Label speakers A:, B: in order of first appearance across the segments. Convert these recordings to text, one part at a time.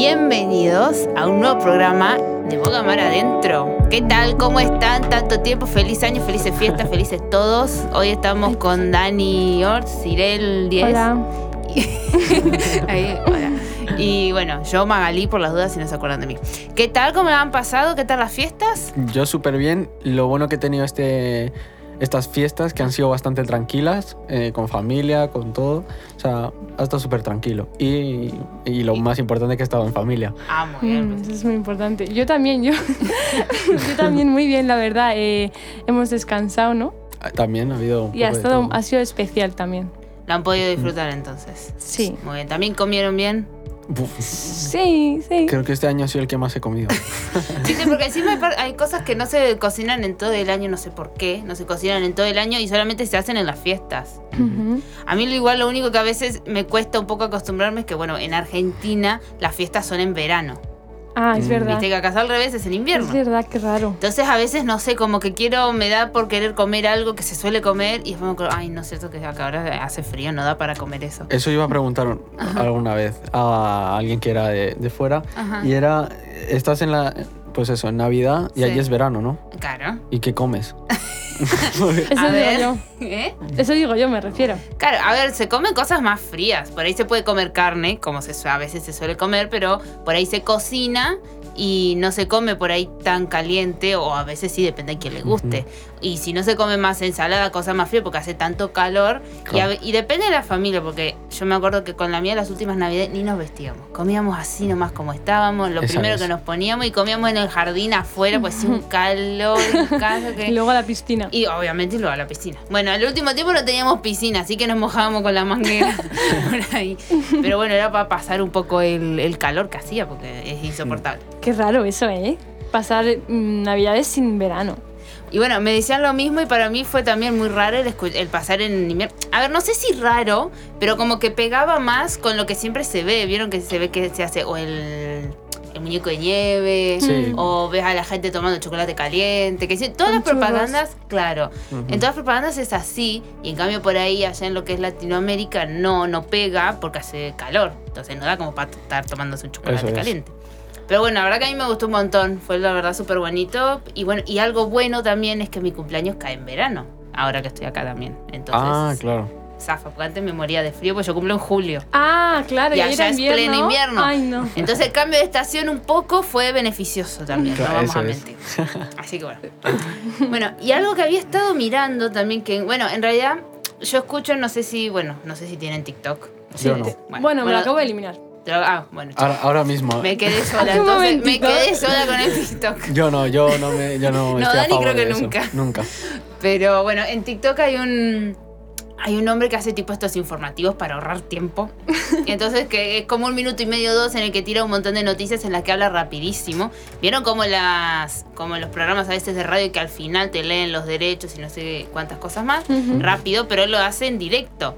A: Bienvenidos a un nuevo programa de Boga Mar Adentro. ¿Qué tal? ¿Cómo están? Tanto tiempo, feliz año, felices fiestas, felices todos. Hoy estamos con Dani Ort, Cirel 10.
B: Hola.
A: Ahí, hola. Y bueno, yo Magalí por las dudas si no se acuerdan de mí. ¿Qué tal? ¿Cómo la han pasado? ¿Qué tal las fiestas?
C: Yo súper bien. Lo bueno que he tenido este, estas fiestas que han sido bastante tranquilas, eh, con familia, con todo. O sea, ha estado súper tranquilo. Y, y lo más importante que he estado en familia.
A: Ah, muy bien.
B: Mm,
A: pues.
B: eso es muy importante. Yo también, yo, yo también muy bien, la verdad. Eh, hemos descansado, ¿no?
C: Ah, También ha habido un
B: Y ha, estado, ha sido especial también.
A: Lo han podido disfrutar entonces.
B: Sí.
A: Muy bien. ¿También comieron bien?
B: Sí, sí.
C: creo que este año ha sido el que más he comido.
A: Viste, porque encima hay, cosas que no se cocinan en todo el año, no sé por qué, no se cocinan en todo el año y solamente se hacen en las fiestas. A mí lo igual lo único que a veces me cuesta un poco acostumbrarme es que, bueno, en Argentina las fiestas son en verano.
B: Ah, es
C: Mm.
B: verdad.
A: Viste que acá al revés es en invierno.
B: Es verdad, qué raro.
A: Entonces a veces, no sé, como que quiero, me da por querer comer algo que se suele comer y después me acuerdo, ay, no es cierto que acá ahora hace frío, no da para comer eso.
C: Eso iba a preguntar alguna vez a alguien que era de, de fuera.
A: Ajá.
C: Y era, estás en la, pues eso, en Navidad y
A: Sí.
C: allí es verano, ¿no?
A: Claro.
C: ¿Y qué comes?
B: Eso
A: A
B: digo
A: ver.
B: yo.
A: ¿Eh?
B: Eso digo yo, me refiero.
A: Claro, a ver, se comen cosas más frías. Por ahí se puede comer carne, como se, a veces se suele comer, pero por ahí se cocina y no se come por ahí tan caliente, o a veces sí, depende de quién le guste. Y si no se come más ensalada, cosas más frías, porque hace tanto calor. Y, a depende de la familia, porque yo me acuerdo que con la mía las últimas navidades ni nos vestíamos. Comíamos así nomás como estábamos, lo
C: Esa
A: primero
C: es.
A: que nos poníamos y comíamos en el jardín afuera, pues sí, un calor casa que...
B: Y luego a la piscina.
A: Y obviamente luego a la piscina. Bueno, al último tiempo no teníamos piscina, así que nos mojábamos con la manguera por ahí. Pero bueno, era para pasar un poco el, el calor que hacía, porque es insoportable.
B: Qué raro eso, ¿eh? Pasar mm, navidades sin verano.
A: Y bueno, me decían lo mismo y para mí fue también muy raro el, escu- el pasar en invierno. A ver, no sé si raro, pero como que pegaba más con lo que siempre se ve. Vieron que se ve que se hace o el, el muñeco de nieve,
C: Sí.
A: o ves a la gente tomando chocolate caliente, que sí, todas las
B: churros.
A: propagandas, claro, en todas las propagandas es así, y en cambio por ahí, allá en lo que es Latinoamérica, no, no pega porque hace calor, entonces no da como para estar tomándose un chocolate
C: Eso es.
A: Pero bueno, la verdad que a mí me gustó un montón, fue la verdad súper bonito, y bueno, y algo bueno también es que mi cumpleaños cae en verano, ahora que estoy acá también, entonces,
C: ah, claro.
A: zafa, porque antes me moría de frío, pues yo cumplo en julio.
B: Ah, claro,
A: Y
B: y,
A: allá
B: era
A: es
B: invierno.
A: pleno invierno.
B: Ay, no.
A: Entonces el cambio de estación un poco fue beneficioso también, no
C: Claro,
A: vamos a
C: es.
A: mentir. Así que bueno. Bueno, y algo que había estado mirando también, que bueno, en realidad yo escucho, no sé si, bueno, no sé si tienen TikTok.
C: Yo no.
B: Bueno, me lo acabo de eliminar.
A: Ah, bueno.
C: Ahora, ahora mismo.
A: me quedé sola, entonces me quedé sola con el TikTok.
C: Yo no, yo no me, yo no,
A: No,
C: estoy a
A: Dani
C: favor
A: creo que
C: de eso.
A: nunca.
C: Nunca.
A: Pero bueno, en TikTok hay un hay un hombre que hace tipo estos informativos para ahorrar tiempo. Entonces que es como un minuto y medio dos en el que tira un montón de noticias en las que habla rapidísimo. ¿Vieron como las como los programas a veces de radio que al final te leen los derechos y no sé cuántas cosas más?
B: Ujú.
A: Rápido, pero él lo hace en directo.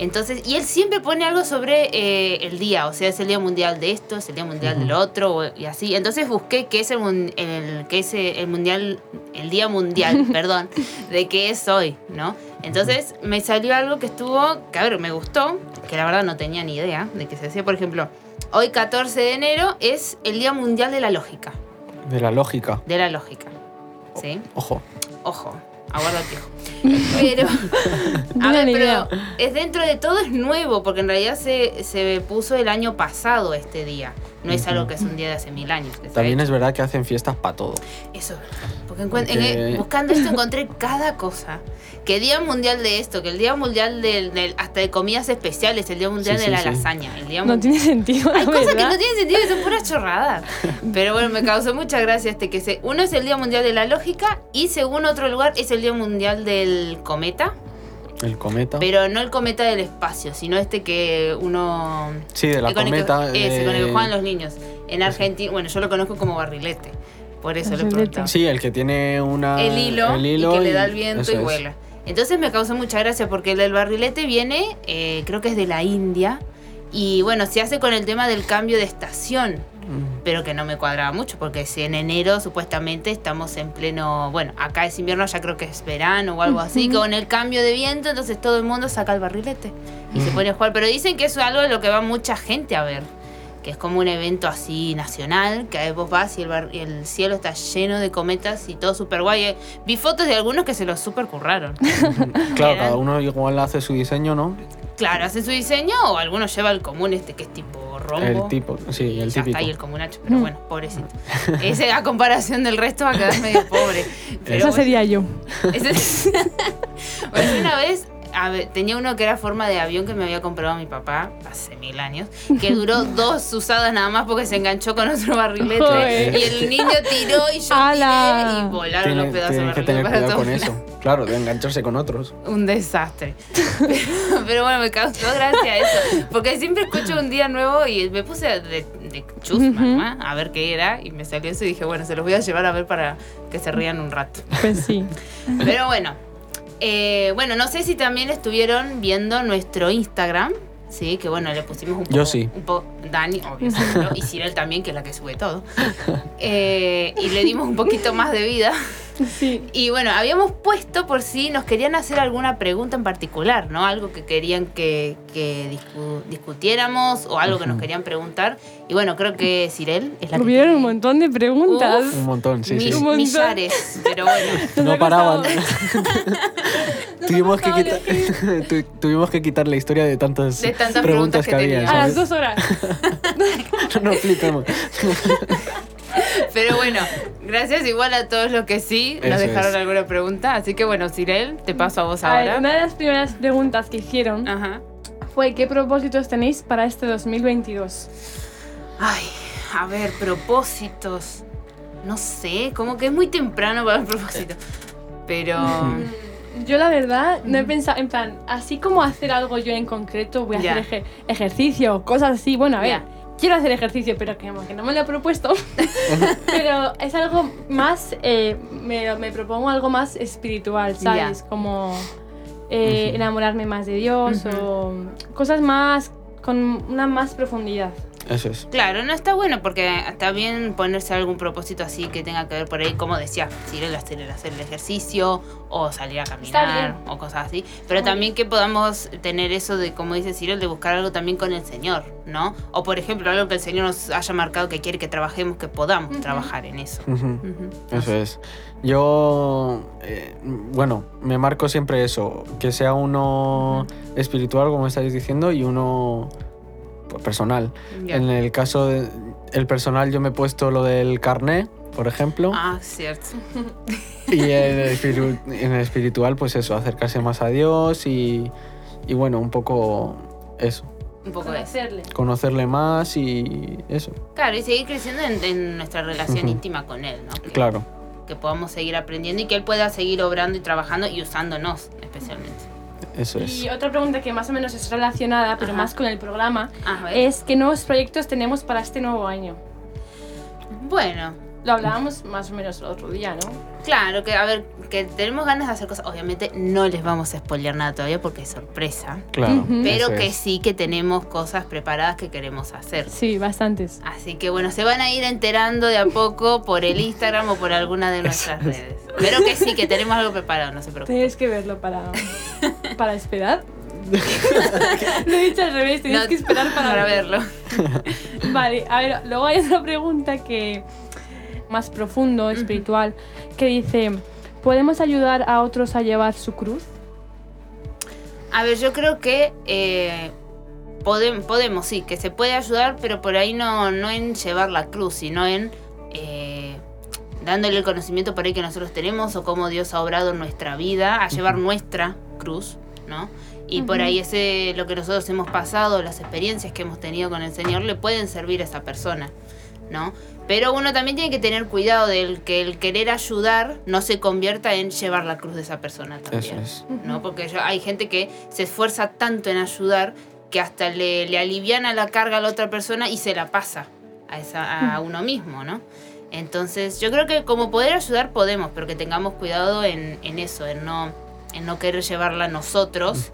A: Entonces, y él siempre pone algo sobre eh, el día, o sea, es el día mundial de esto, es el día mundial del otro, y así. Entonces busqué qué es el, el- qué es el mundial, el día mundial, perdón, de qué es hoy, ¿no? Entonces me salió algo que estuvo, que a ver, me gustó, que la verdad no tenía ni idea de qué se hacía. Por ejemplo, hoy 14 de enero es el día mundial de la lógica,
C: De la lógica.
A: de la lógica, ¿sí?
C: Ojo.
A: Ojo, aguarda el piojo. Pero, a ver, pero es dentro de todo es nuevo, porque en realidad se, se puso el año pasado este día. No es algo que es un día de hace mil años.
C: También es verdad que hacen fiestas para todo.
A: Eso es verdad. Porque en-
C: Porque-
A: eh, buscando esto encontré cada cosa. Que día mundial de esto, que el día mundial del, del- hasta de comidas especiales, el día mundial
C: Sí,
A: de
C: sí,
A: la
C: sí.
A: lasaña, el día
B: No tiene sentido,
A: hay
B: la
A: cosas que no tienen sentido son puras chorradas. Pero bueno, me causó mucha gracia este que se. Uno es el Día Mundial de la Lógica y según otro lugar es el Día Mundial del Cometa.
C: El cometa.
A: Pero no el cometa del espacio, sino este que uno.
C: Sí, de la
A: con el que-
C: cometa.
A: con el que
C: eh,
A: juegan los niños. En Argentina, bueno, yo lo conozco como barrilete. Por eso le
B: Barrilete.
A: preguntaba.
C: Sí, el que tiene una.
A: el, hilo,
C: el hilo
A: y que le da el viento
C: eso
A: y
C: es.
A: vuela. Entonces me causó mucha gracia porque el del barrilete viene, eh, creo que es de la India. Y bueno, se hace con el tema del cambio de estación. Pero que no me cuadraba mucho, porque si en enero supuestamente estamos en pleno, bueno, acá es invierno, ya creo que es verano o algo así, con el cambio de viento, entonces todo el mundo saca el barrilete y se pone a jugar, pero dicen que eso es algo de lo que va mucha gente a ver, que es como un evento así nacional, que ahí vos vas y el, bar- y el cielo está lleno de cometas y todo súper guay. Eh, Vi fotos de algunos que se los súper curraron.
C: Claro, cada uno igual hace su diseño, ¿no?
A: Claro, hace su diseño o algunos lleva el común este que es tipo rombo.
C: El tipo, sí,
A: Y
C: el típico.
A: está ahí el comunacho, pero bueno, pobrecito. Ese a comparación del resto va a quedar medio pobre. Pero
B: Esa
A: bueno.
B: sería yo.
A: Ese- Pues una vez a ver, tenía uno que era forma de avión que me había comprado mi papá hace mil años, que duró dos usadas nada más porque se enganchó con otro barrilete
B: Joder.
A: y el niño tiró y yo
B: ¡Hala!
A: tiré y volaron
C: Tiene-
A: los pedazos de
C: tienen que
A: barrilete
C: tener
A: para
C: cuidado
A: todos
C: con
A: lados.
C: eso. Claro, de engancharse con otros.
A: Un desastre. Pero, pero bueno, me causó gracia eso. Porque siempre escucho un día nuevo y me puse de, de chusma a ver qué era. Y me salió eso y dije, bueno, se los voy a llevar a ver para que se rían un rato.
B: Pues sí.
A: Pero bueno. Eh, bueno, no sé si también estuvieron viendo nuestro Instagram. Sí, que bueno, le pusimos un poco.
C: Yo sí.
A: Un poco, Dani, obvio, seguro, y Cirel también, que es la que sube todo. Eh, y le dimos un poquito más de vida.
B: Sí.
A: Y bueno, habíamos puesto por si nos querían hacer alguna pregunta en particular, ¿no? Algo que querían que, que discu- discutiéramos o algo que nos querían preguntar. Y bueno, creo que Cirel es la que
B: Hubieron un montón de preguntas.
A: Uf.
C: Un montón, sí,
A: mi-
C: sí.
B: Un montón.
A: millares, pero bueno.
C: No paraban. tuvimos, que quitar, tu- tuvimos que quitar la historia de tantas,
A: De tantas preguntas que
C: había.
A: tenía.
B: A las dos horas.
C: no flipemos.
A: Pero bueno, gracias igual a todos los que sí nos
C: Eso
A: dejaron
C: es.
A: alguna pregunta. Así que bueno, Cirel, te paso a vos
B: A ver,
A: ahora.
B: una de las primeras preguntas que hicieron
A: Ajá.
B: fue ¿qué propósitos tenéis para este 2022?
A: Ay, a ver, propósitos. No sé, como que es muy temprano para el propósito. Pero.
B: Yo la verdad no he pensado, en plan, así como hacer algo yo en concreto, voy a
A: Ya.
B: hacer eje- ejercicio, cosas así. Bueno, a ver,
A: Ya.
B: Quiero hacer ejercicio, pero que, no me lo he propuesto. pero es algo más, eh, me, me propongo algo más espiritual, ¿sabes? Como eh, enamorarme más de Dios o cosas más, con una más profundidad.
C: Eso es.
A: Claro, no está bueno porque está bien ponerse algún propósito así que tenga que ver por ahí, como decía, Cirel, hacer, hacer el ejercicio o salir a caminar o cosas así. Pero también que podamos tener eso de, como dice Cirel, de buscar algo también con el Señor, ¿no? O por ejemplo, algo que el Señor nos haya marcado que quiere que trabajemos, que podamos trabajar en eso.
C: Eso es. Yo, eh, bueno, me marco siempre eso, que sea uno espiritual, como estáis diciendo, y uno personal. En el caso del personal yo me he puesto lo del carné, por ejemplo,
A: Ah, cierto.
C: y en el, espiritu- en el espiritual, pues eso, acercarse más a Dios y, y bueno, un poco eso,
A: Un poco de eso.
B: Conocerle.
C: conocerle más y eso,
A: Claro, y seguir creciendo en, en nuestra relación íntima con Él, ¿no? Que,
C: claro,
A: que podamos seguir aprendiendo y que Él pueda seguir obrando y trabajando y usándonos especialmente.
C: Eso es.
B: Y otra pregunta que más o menos es relacionada, pero
A: Ajá.
B: más con el programa,
A: A ver.
B: es ¿qué nuevos proyectos tenemos para este nuevo año?
A: Bueno,
B: Lo hablábamos más o menos el otro día, ¿no?
A: claro, que a ver, que tenemos ganas de hacer cosas. Obviamente no les vamos a spoilear nada todavía porque es sorpresa.
C: Claro,
B: Ujú.
A: Pero
C: eso
A: que
C: es.
A: sí que tenemos cosas preparadas que queremos hacer.
B: Sí, bastantes.
A: Así que bueno, se van a ir enterando de a poco por el Instagram o por alguna de nuestras redes. Pero que sí, que tenemos algo preparado, no se preocupen.
B: Tienes que verlo para, para esperar. Lo he dicho al revés, tienes
A: No,
B: que esperar para,
A: para verlo.
B: Vale, a ver, luego hay otra pregunta que más profundo, espiritual, que dice, ¿podemos ayudar a otros a llevar su cruz?
A: A ver, yo creo que eh, podem- podemos, sí, que se puede ayudar, pero por ahí no, no en llevar la cruz, sino en eh, dándole el conocimiento por ahí que nosotros tenemos o cómo Dios ha obrado en nuestra vida, a llevar nuestra cruz, ¿no? Y por ahí ese lo que nosotros hemos pasado, las experiencias que hemos tenido con el Señor, le pueden servir a esa persona, ¿no? Pero uno también tiene que tener cuidado del que el querer ayudar no se convierta en llevar la cruz de esa persona también.
C: Eso es.
A: ¿no? Porque yo- hay gente que se esfuerza tanto en ayudar que hasta le, le aliviana la carga a la otra persona y se la pasa a, esa, a uno mismo, ¿no? Entonces, yo creo que como poder ayudar podemos, pero que tengamos cuidado en, en eso, en no, en no querer llevarla nosotros.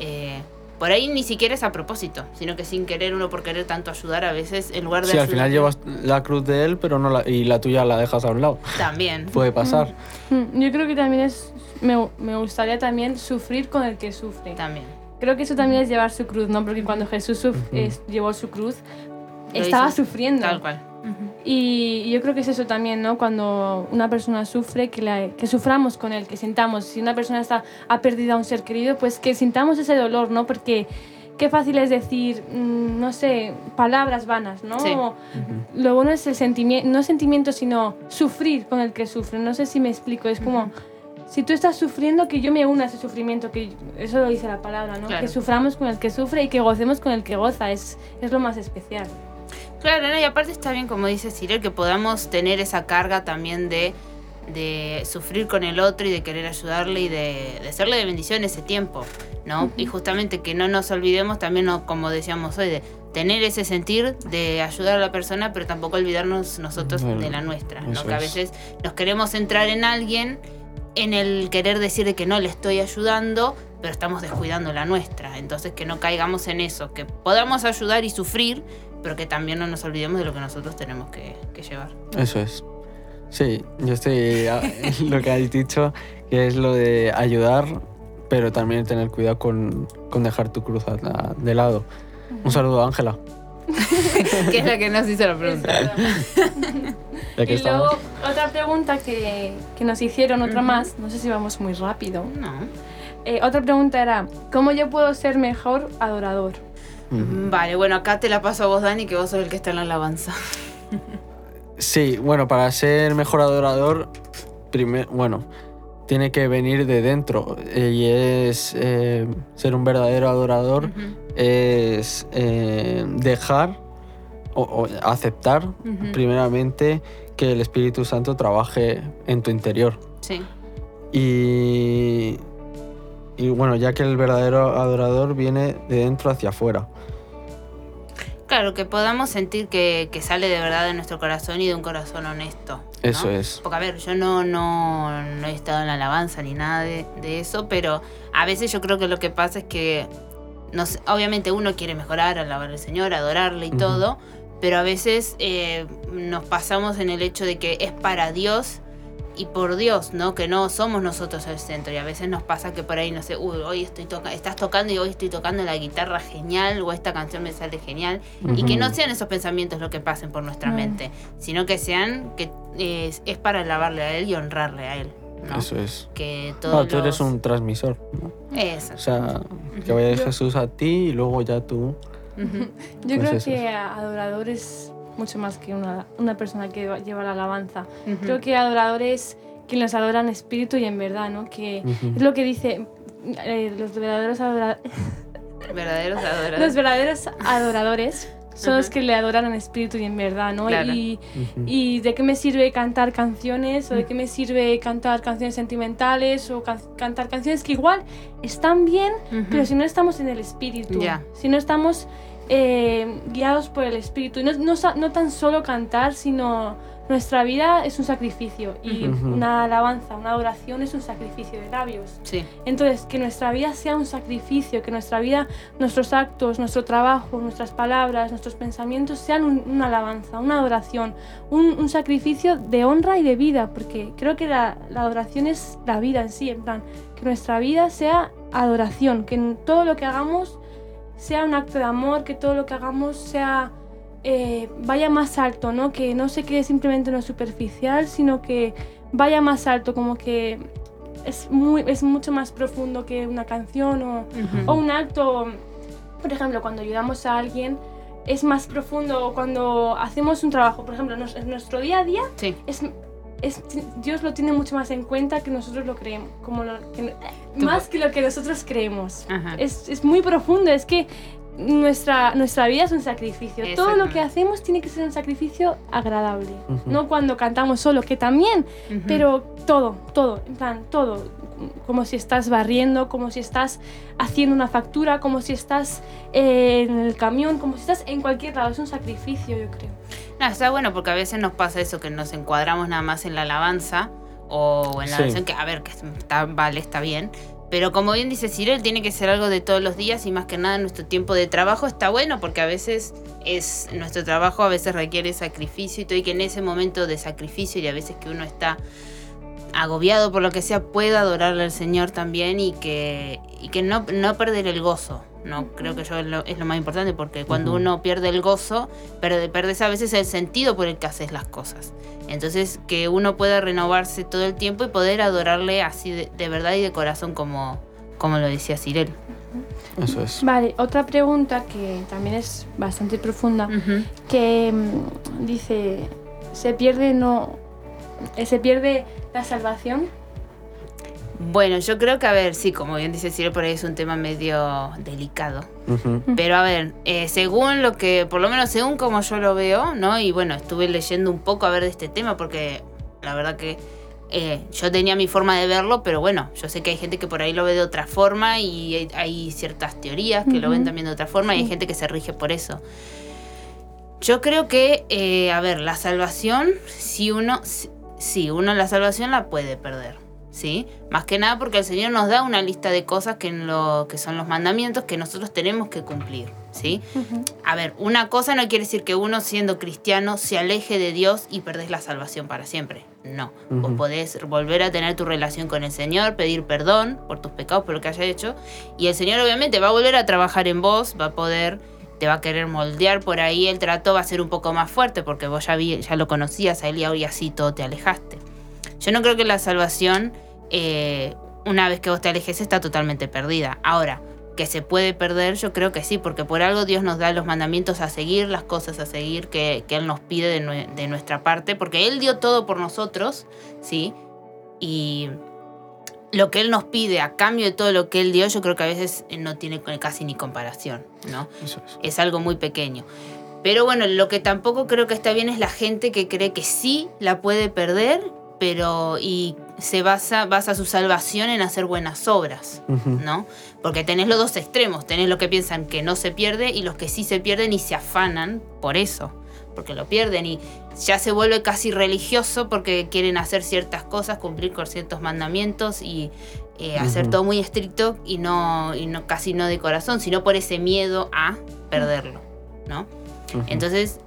A: Eh, por ahí ni siquiera es a propósito, sino que sin querer uno por querer tanto ayudar a veces en lugar de
C: Sí, al final llevas la cruz de él, pero no la, y la tuya la dejas a un lado.
A: también.
C: Puede pasar.
B: Mm, Yo creo que también es, me, me gustaría también sufrir con el que sufre.
A: También.
B: Creo que eso también es llevar su cruz, ¿no? Porque cuando Jesús suf- es- llevó su cruz,
A: Lo
B: estaba sufriendo.
A: Tal cual.
B: Y yo creo que es eso también, ¿no? Cuando una persona sufre, que, la- que suframos con él, que sintamos. Si una persona está, ha perdido a un ser querido, pues que sintamos ese dolor, ¿no? Porque qué fácil es decir, mm, no sé, palabras vanas, ¿no?
A: Sí.
B: Lo bueno es el sentimiento, no sentimiento, sino sufrir con el que sufre. No sé si me explico, es como... Si tú estás sufriendo, que yo me una a ese sufrimiento, que eso lo dice la palabra, ¿no?
A: Claro.
B: Que suframos con el que sufre y que gocemos con el que goza, es, es lo más especial.
A: Claro, ¿no? y aparte está bien, como dice Cyril, que podamos tener esa carga también de, de sufrir con el otro y de querer ayudarle y de, de serle de bendición ese tiempo, ¿no? Y justamente que no nos olvidemos también, ¿no? como decíamos hoy, de tener ese sentir de ayudar a la persona, pero tampoco olvidarnos nosotros
C: Bueno,
A: de la nuestra, ¿no? Que a
C: es.
A: veces nos queremos centrar en alguien en el querer decir de que no le estoy ayudando, pero estamos descuidando la nuestra. Entonces que no caigamos en eso, que podamos ayudar y sufrir, pero que también no nos olvidemos de lo que nosotros tenemos que, que llevar.
C: Eso es. Sí, yo estoy a- lo que has dicho, que es lo de ayudar, pero también tener cuidado con, con dejar tu cruz a- de lado. Un saludo, Ángela.
A: que es la que nos hizo la pregunta.
B: Y luego
C: estamos.
B: otra pregunta que, que nos hicieron, otra más, no sé si vamos muy rápido.
A: No.
B: Eh, otra pregunta era, ¿cómo yo puedo ser mejor adorador?
A: Vale, bueno, acá te la paso a vos, Dani, que vos sos el que está en la alabanza.
C: Sí, bueno, para ser mejor adorador, primero, bueno, tiene que venir de dentro. eh, Y es eh, ser un verdadero adorador, es eh, dejar o, o aceptar primeramente que el Espíritu Santo trabaje en tu interior.
A: Sí.
C: Y, y bueno, ya que el verdadero adorador viene de dentro hacia afuera.
A: Claro, que podamos sentir que, que sale de verdad de nuestro corazón y de un corazón honesto. ¿no?
C: Eso es.
A: Porque, a ver, yo no, no, no he estado en la alabanza ni nada de, de eso, pero a veces yo creo que lo que pasa es que, no sé, obviamente uno quiere mejorar, alabar al Señor, adorarle y todo, pero a veces eh, nos pasamos en el hecho de que es para Dios y por Dios, ¿no? Que no somos nosotros el centro. Y a veces nos pasa que por ahí, no sé, uy, hoy estoy toca estás tocando y hoy estoy tocando la guitarra genial o esta canción me sale genial. Y que no sean esos pensamientos lo que pasen por nuestra
B: Mm.
A: mente, sino que sean que es, es para alabarle a Él y honrarle a Él. ¿no?
C: Eso es.
A: Que
C: No, tú eres un transmisor. ¿no?
A: Eso.
C: O sea, que vaya Jesús a ti y luego ya tú.
B: Yo
C: Pues
B: creo
C: eso.
B: que adorador es mucho más que una, una persona que lleva la alabanza.
A: Ujú.
B: Creo que adorador es quien los adora en espíritu y en verdad, ¿no? Que
C: Ujú.
B: es lo que dice eh, los verdaderos adora-
A: Verdaderos adoradores.
B: los verdaderos adoradores son los
A: Ajá.
B: que le adoran en espíritu y en verdad, ¿no?
A: Claro.
B: Y,
C: Ujú.
B: ¿Y de qué me sirve cantar canciones? ¿O de qué me sirve cantar canciones sentimentales? ¿O can- cantar canciones que igual están bien,
A: Ujú.
B: pero si no estamos en el espíritu?
A: Ya.
B: Si no estamos eh, guiados por el espíritu. Y no, no, no tan solo cantar, sino nuestra vida es un sacrificio. Y una alabanza, una adoración es un sacrificio de labios.
A: Sí.
B: Entonces, que nuestra vida sea un sacrificio, que nuestra vida, nuestros actos, nuestro trabajo, nuestras palabras, nuestros pensamientos sean un- una alabanza, una adoración, un, un sacrificio de honra y de vida, porque creo que la, la adoración es la vida en sí, en plan, que nuestra vida sea adoración, que en todo lo que hagamos sea un acto de amor, que todo lo que hagamos sea eh, vaya más alto, ¿no? Que no se quede simplemente en lo superficial, sino que vaya más alto, como que es, muy, es mucho más profundo que una canción o, un acto. Por ejemplo, cuando ayudamos a alguien es más profundo cuando hacemos un trabajo. Por ejemplo, en nuestro día a día
A: Sí.
B: es, es- Dios lo tiene mucho más en cuenta que nosotros lo creemos, como lo- que-
A: Tú-
B: más que lo que nosotros creemos. Es, es muy profundo, es que nuestra, nuestra vida es un sacrificio. Todo lo que hacemos tiene que ser un sacrificio agradable. No cuando cantamos solo, que también, pero todo, todo, en plan, todo. Como si estás barriendo, como si estás haciendo una factura, como si estás eh, en el camión, como si estás en cualquier lado. Es un sacrificio, yo creo.
A: No, está bueno porque a veces nos pasa eso, que nos encuadramos nada más en la alabanza o en la
C: Sí.
A: oración, que a ver, que está, vale, está bien. Pero como bien dice Cyril, tiene que ser algo de todos los días y más que nada nuestro tiempo de trabajo está bueno porque a veces es nuestro trabajo, a veces requiere sacrificio y todo, y que en ese momento de sacrificio y a veces que uno está agobiado por lo que sea, pueda adorarle al Señor también y que, y que no, no perder el gozo. No, creo que yo es lo, es lo más importante porque cuando
C: Ujú.
A: uno pierde el gozo, perde, perdes a veces el sentido por el que haces las cosas. Entonces, que uno pueda renovarse todo el tiempo y poder adorarle así de, de verdad y de corazón como, como lo decía Cirel.
C: Eso es.
B: Vale, otra pregunta que también es bastante profunda,
A: Ujú.
B: que mm, dice, ¿se pierde no se pierde la salvación?
A: Bueno, yo creo que, a ver, sí, como bien dice Cirel, por ahí es un tema medio delicado. Pero a ver, eh, según lo que, por lo menos según como yo lo veo, ¿no? Y bueno, estuve leyendo un poco a ver de este tema porque la verdad que eh, yo tenía mi forma de verlo, pero bueno, yo sé que hay gente que por ahí lo ve de otra forma y hay, hay ciertas teorías que lo ven también de otra forma y hay gente que se rige por eso. Yo creo que, eh, a ver, la salvación, si uno, si, si uno la salvación la puede perder, ¿sí? Más que nada porque el Señor nos da una lista de cosas que, en lo, que son los mandamientos que nosotros tenemos que cumplir, ¿sí? A ver, una cosa no quiere decir que uno siendo cristiano se aleje de Dios y perdés la salvación para siempre. No. Vos podés volver a tener tu relación con el Señor, pedir perdón por tus pecados, por lo que haya hecho. Y el Señor obviamente va a volver a trabajar en vos, va a poder, te va a querer moldear por ahí. El trato va a ser un poco más fuerte porque vos ya, vi, ya lo conocías a él y ahora así todo te alejaste. Yo no creo que la salvación, eh, una vez que vos te alejes, está totalmente perdida. Ahora, que se puede perder, yo creo que sí, porque por algo Dios nos da los mandamientos a seguir, las cosas a seguir que, que Él nos pide de nuestra parte, porque Él dio todo por nosotros, ¿sí? Y lo que Él nos pide a cambio de todo lo que Él dio, yo creo que a veces eh, no tiene casi ni comparación, ¿no?
C: Eso es.
A: es algo muy pequeño. Pero bueno, lo que tampoco creo que está bien es la gente que cree que sí la puede perder, pero y se basa, basa su salvación en hacer buenas obras. ¿no? Porque tenés los dos extremos, tenés los que piensan que no se pierde y los que sí se pierden y se afanan por eso, porque lo pierden y ya se vuelve casi religioso porque quieren hacer ciertas cosas, cumplir con ciertos mandamientos y eh, hacer
C: Ujú.
A: todo muy estricto y no, y no casi no de corazón, sino por ese miedo a perderlo, ¿no?
C: Ujú.
A: Entonces,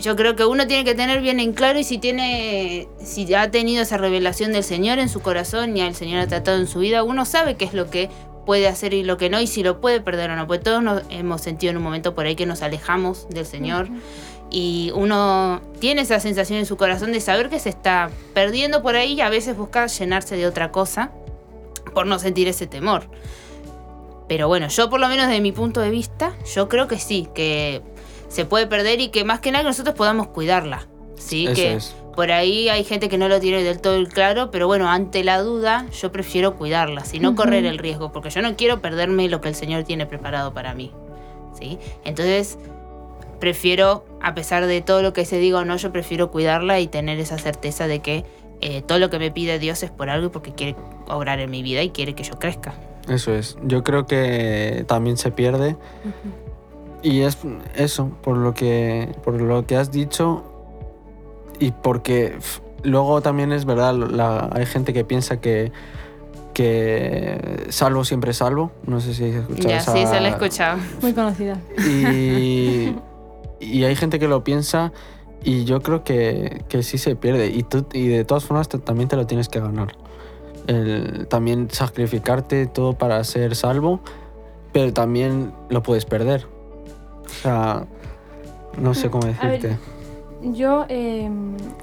A: yo creo que uno tiene que tener bien en claro y si tiene, si ha tenido esa revelación del Señor en su corazón y el Señor ha tratado en su vida, uno sabe qué es lo que puede hacer y lo que no y si lo puede perder o no, porque todos nos hemos sentido en un momento por ahí que nos alejamos del Señor y uno tiene esa sensación en su corazón de saber que se está perdiendo por ahí y a veces busca llenarse de otra cosa por no sentir ese temor. Pero bueno, yo por lo menos de mi punto de vista, yo creo que sí, que se puede perder y que más que nada que nosotros podamos cuidarla. Sí,
C: Eso
A: que
C: es.
A: por ahí hay gente que no lo tiene del todo claro, pero bueno, ante la duda yo prefiero cuidarla, y no correr el riesgo, porque yo no quiero perderme lo que el Señor tiene preparado para mí. ¿sí? Entonces, prefiero, a pesar de todo lo que se diga o no, yo prefiero cuidarla y tener esa certeza de que eh, todo lo que me pide Dios es por algo y porque quiere obrar en mi vida y quiere que yo crezca.
C: Eso es. Yo creo que también se pierde. Y es eso, por lo que, por lo que has dicho. Y porque luego también es verdad, la- hay gente que piensa que, que salvo siempre es salvo. No sé si has escuchado
A: Ya,
C: esa-
A: sí, se la he escuchado.
B: Muy conocida.
C: Y, y hay gente que lo piensa y yo creo que, que sí se pierde. Y, tú, y de todas formas te- también te lo tienes que ganar. El, también sacrificarte todo para ser salvo, pero también lo puedes perder. O sea, no sé cómo
B: A ver,
C: decirte.
B: Yo, eh,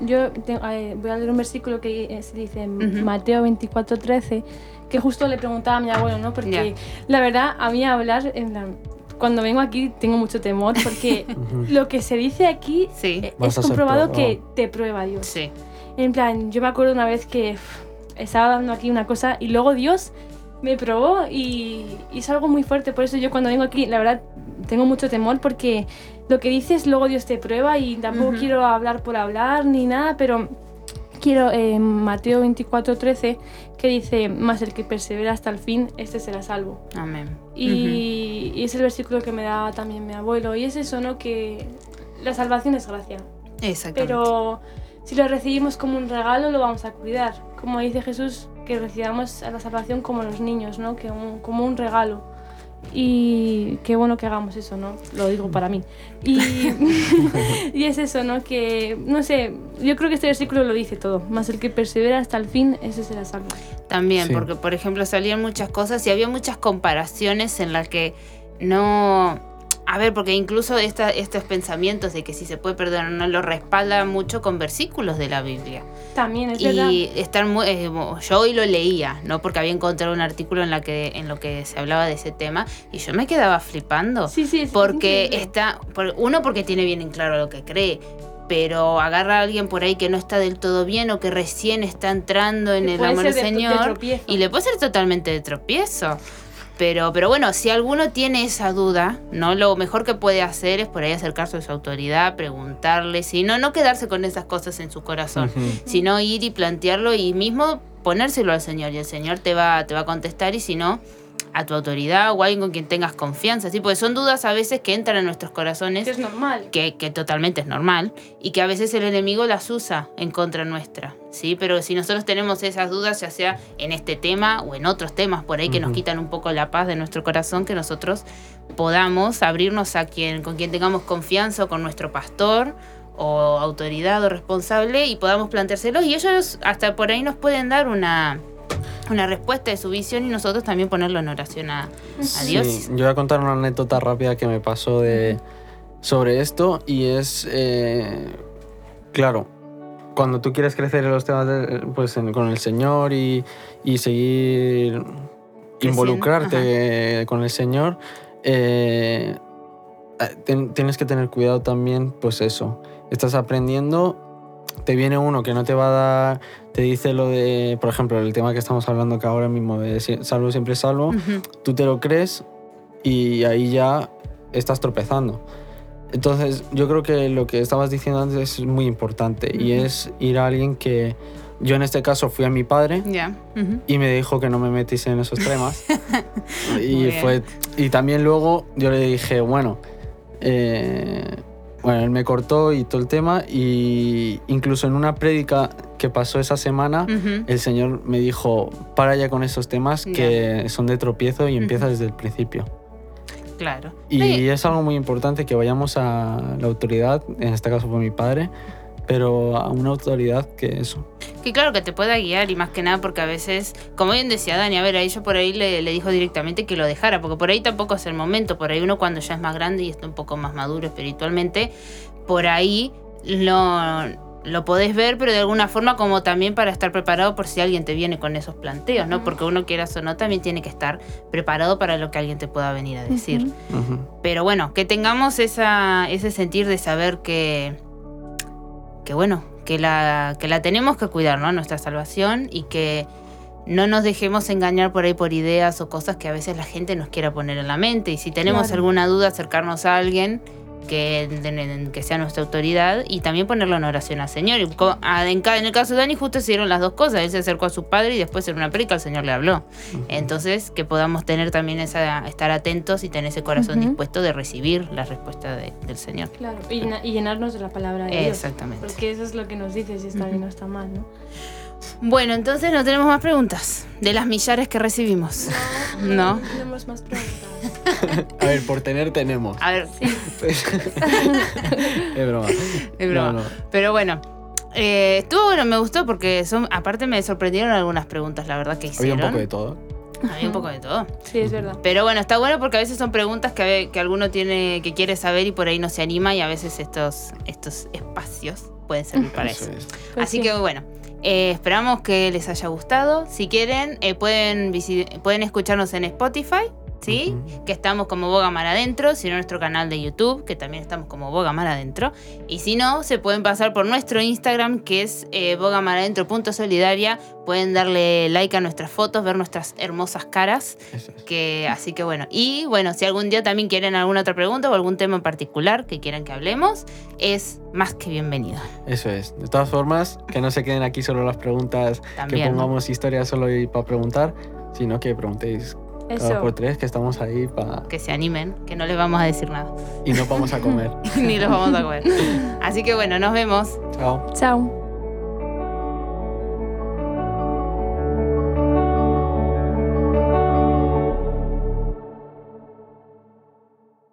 B: yo te- eh, voy a leer un versículo que eh, se dice en
A: Ujú.
B: Mateo 24, 13, que justo le preguntaba a mi abuelo, ¿no? Porque
A: Ya.
B: la verdad, a mí hablar, en plan, cuando vengo aquí tengo mucho temor, porque lo que se dice aquí
A: Sí,
B: eh,
C: Vas
B: es
C: a ser
B: comprobado
C: probado.
B: que te prueba Dios.
A: sí.
B: En plan, yo me acuerdo una vez que estaba dando aquí una cosa y luego Dios me probó y, y es algo muy fuerte. Por eso yo cuando vengo aquí, la verdad, tengo mucho temor porque lo que dices luego Dios te prueba y tampoco quiero hablar por hablar ni nada, pero quiero en Mateo 24:13 que dice, más el que persevera hasta el fin, este será salvo.
A: Amén.
B: Y, y es el versículo que me da también mi abuelo. Y es eso, ¿no? Que la salvación es gracia.
A: Exactamente.
B: Pero si lo recibimos como un regalo, lo vamos a cuidar. Como dice Jesús, que recibamos a la salvación como los niños, ¿no? Que un- como un regalo. Y qué bueno que hagamos eso, ¿no? Lo digo para mí. Y, y es eso, ¿no? Que, no sé, yo creo que este versículo lo dice todo. Más el que persevera hasta el fin, ese será salvo.
A: También,
C: Sí.
A: porque por ejemplo salían muchas cosas y había muchas comparaciones en las que no... A ver, porque incluso esta, estos pensamientos de que si se puede perdonar o no lo respalda mucho con versículos de la Biblia.
B: También, es verdad.
A: Y estar muy, eh, yo hoy lo leía, ¿no? Porque había encontrado un artículo en la que en lo que se hablaba de ese tema y yo me quedaba flipando.
B: Sí, sí, es
A: porque
B: increíble.
A: está, por- uno porque tiene bien en claro lo que cree, pero agarra a alguien por ahí que no está del todo bien o que recién está entrando en
B: Que
A: el amor del
B: de-
A: Señor y le puede ser totalmente de tropiezo. Pero, pero bueno, si alguno tiene esa duda, ¿no? Lo mejor que puede hacer es por ahí acercarse a su autoridad, preguntarle, si no, no quedarse con esas cosas en su corazón, sino ir y plantearlo y mismo ponérselo al Señor. Y el Señor te va, te va a contestar y si no, a tu autoridad o a alguien con quien tengas confianza, ¿sí? Porque son dudas a veces que entran en nuestros corazones
B: Que es normal.
A: que, que totalmente es normal y que a veces el enemigo las usa en contra nuestra, ¿sí? Pero si nosotros tenemos esas dudas, ya sea en este tema o en otros temas por ahí que nos quitan un poco la paz de nuestro corazón, que nosotros podamos abrirnos a quien, con quien tengamos confianza o con nuestro pastor o autoridad o responsable y podamos planteárselos y ellos hasta por ahí nos pueden dar una, una respuesta de su visión y nosotros también ponerlo en oración a, a Dios.
C: Sí, yo voy a contar una anécdota rápida que me pasó de, sobre esto y es, eh, claro, cuando tú quieres crecer en los temas de- pues, en- con el Señor y, y seguir involucrarte con el Señor, eh, eh, ten- tienes que tener cuidado también, pues eso, estás aprendiendo, te viene uno que no te va a dar, te dice lo de, por ejemplo, el tema que estamos hablando que ahora mismo de salvo siempre salvo, tú te lo crees y ahí ya estás tropezando. Entonces, yo creo que lo que estabas diciendo antes es muy importante y es ir a alguien que yo en este caso fui a mi padre y me dijo que no me metiese en esos temas. Y fue y también luego yo le dije, bueno, eh, bueno, él me cortó y todo el tema y incluso en una prédica que pasó esa semana el Señor me dijo, para ya con esos temas que son de tropiezo y empieza
A: Ujú.
C: desde el principio.
A: Claro.
C: Y
A: Sí.
C: es algo muy importante que vayamos a la autoridad, en este caso fue mi padre, pero a una autoridad que eso.
A: Que claro, que te pueda guiar y más que nada porque a veces, como bien decía Dani, a ver, a ella por ahí le, le dijo directamente que lo dejara, porque por ahí tampoco es el momento, por ahí uno cuando ya es más grande y está un poco más maduro espiritualmente, por ahí lo, lo podés ver, pero de alguna forma como también para estar preparado por si alguien te viene con esos planteos, ¿no? Porque uno quieras o no, también tiene que estar preparado para lo que alguien te pueda venir a decir. Pero bueno, que tengamos esa, ese sentir de saber que, que bueno, que la, que la tenemos que cuidar, ¿no? Nuestra salvación y que no nos dejemos engañar por ahí por ideas o cosas que a veces la gente nos quiera poner en la mente. Y si tenemos
B: Claro.
A: alguna duda, acercarnos a alguien que, que sea nuestra autoridad y también ponerlo en oración al Señor. Y co- a- en, el caso de Dani justo se dieron las dos cosas. Él se acercó a su padre y después en una predica el Señor le habló. Entonces, que podamos tener también esa, estar atentos y tener ese corazón
B: Ujú.
A: dispuesto de recibir la respuesta de- del Señor.
B: Claro, y, y llenarnos de la palabra de Dios.
A: Exactamente.
B: Porque eso es lo que nos dice si está bien o está mal, ¿no?
A: Bueno, entonces no tenemos más preguntas de las millares que recibimos. No.
B: No tenemos más preguntas.
C: A ver, por tener tenemos.
A: A ver,
C: es broma.
A: es broma.
C: No, no.
A: Pero bueno, eh, estuvo bueno, me gustó porque son, aparte me sorprendieron algunas preguntas, la verdad que
C: Había
A: hicieron.
C: un poco de todo.
A: Había un poco de todo.
B: Sí, es verdad.
A: Pero bueno, está bueno porque a veces son preguntas que, que alguno tiene, que quiere saber y por ahí no se anima y a veces estos, estos espacios pueden servir para eso.
C: Eso es.
B: Pues
A: Así
B: sí.
A: que bueno, eh, esperamos que les haya gustado. Si quieren, eh, pueden, pueden escucharnos en Spotify, ¿sí? Que estamos como Boga Mar Adentro, sino nuestro canal de YouTube, que también estamos como Boga Mar Adentro. Y si no, se pueden pasar por nuestro Instagram, que es eh, bogamaradentro.solidaria. Pueden darle like a nuestras fotos, ver nuestras hermosas caras.
C: Eso es.
A: Que, así que bueno, y bueno, si algún día también quieren alguna otra pregunta o algún tema en particular que quieran que hablemos, es más que bienvenido.
C: Eso es. De todas formas, que no se queden aquí solo las preguntas,
A: También,
C: que pongamos historias solo para preguntar, sino que preguntéis cada
B: Eso.
C: por tres, que estamos ahí para...
A: que se animen, que no les vamos a decir nada,
C: y no vamos a comer.
A: ni los vamos a comer. Así que bueno, nos vemos.
C: Chao.
B: Chao.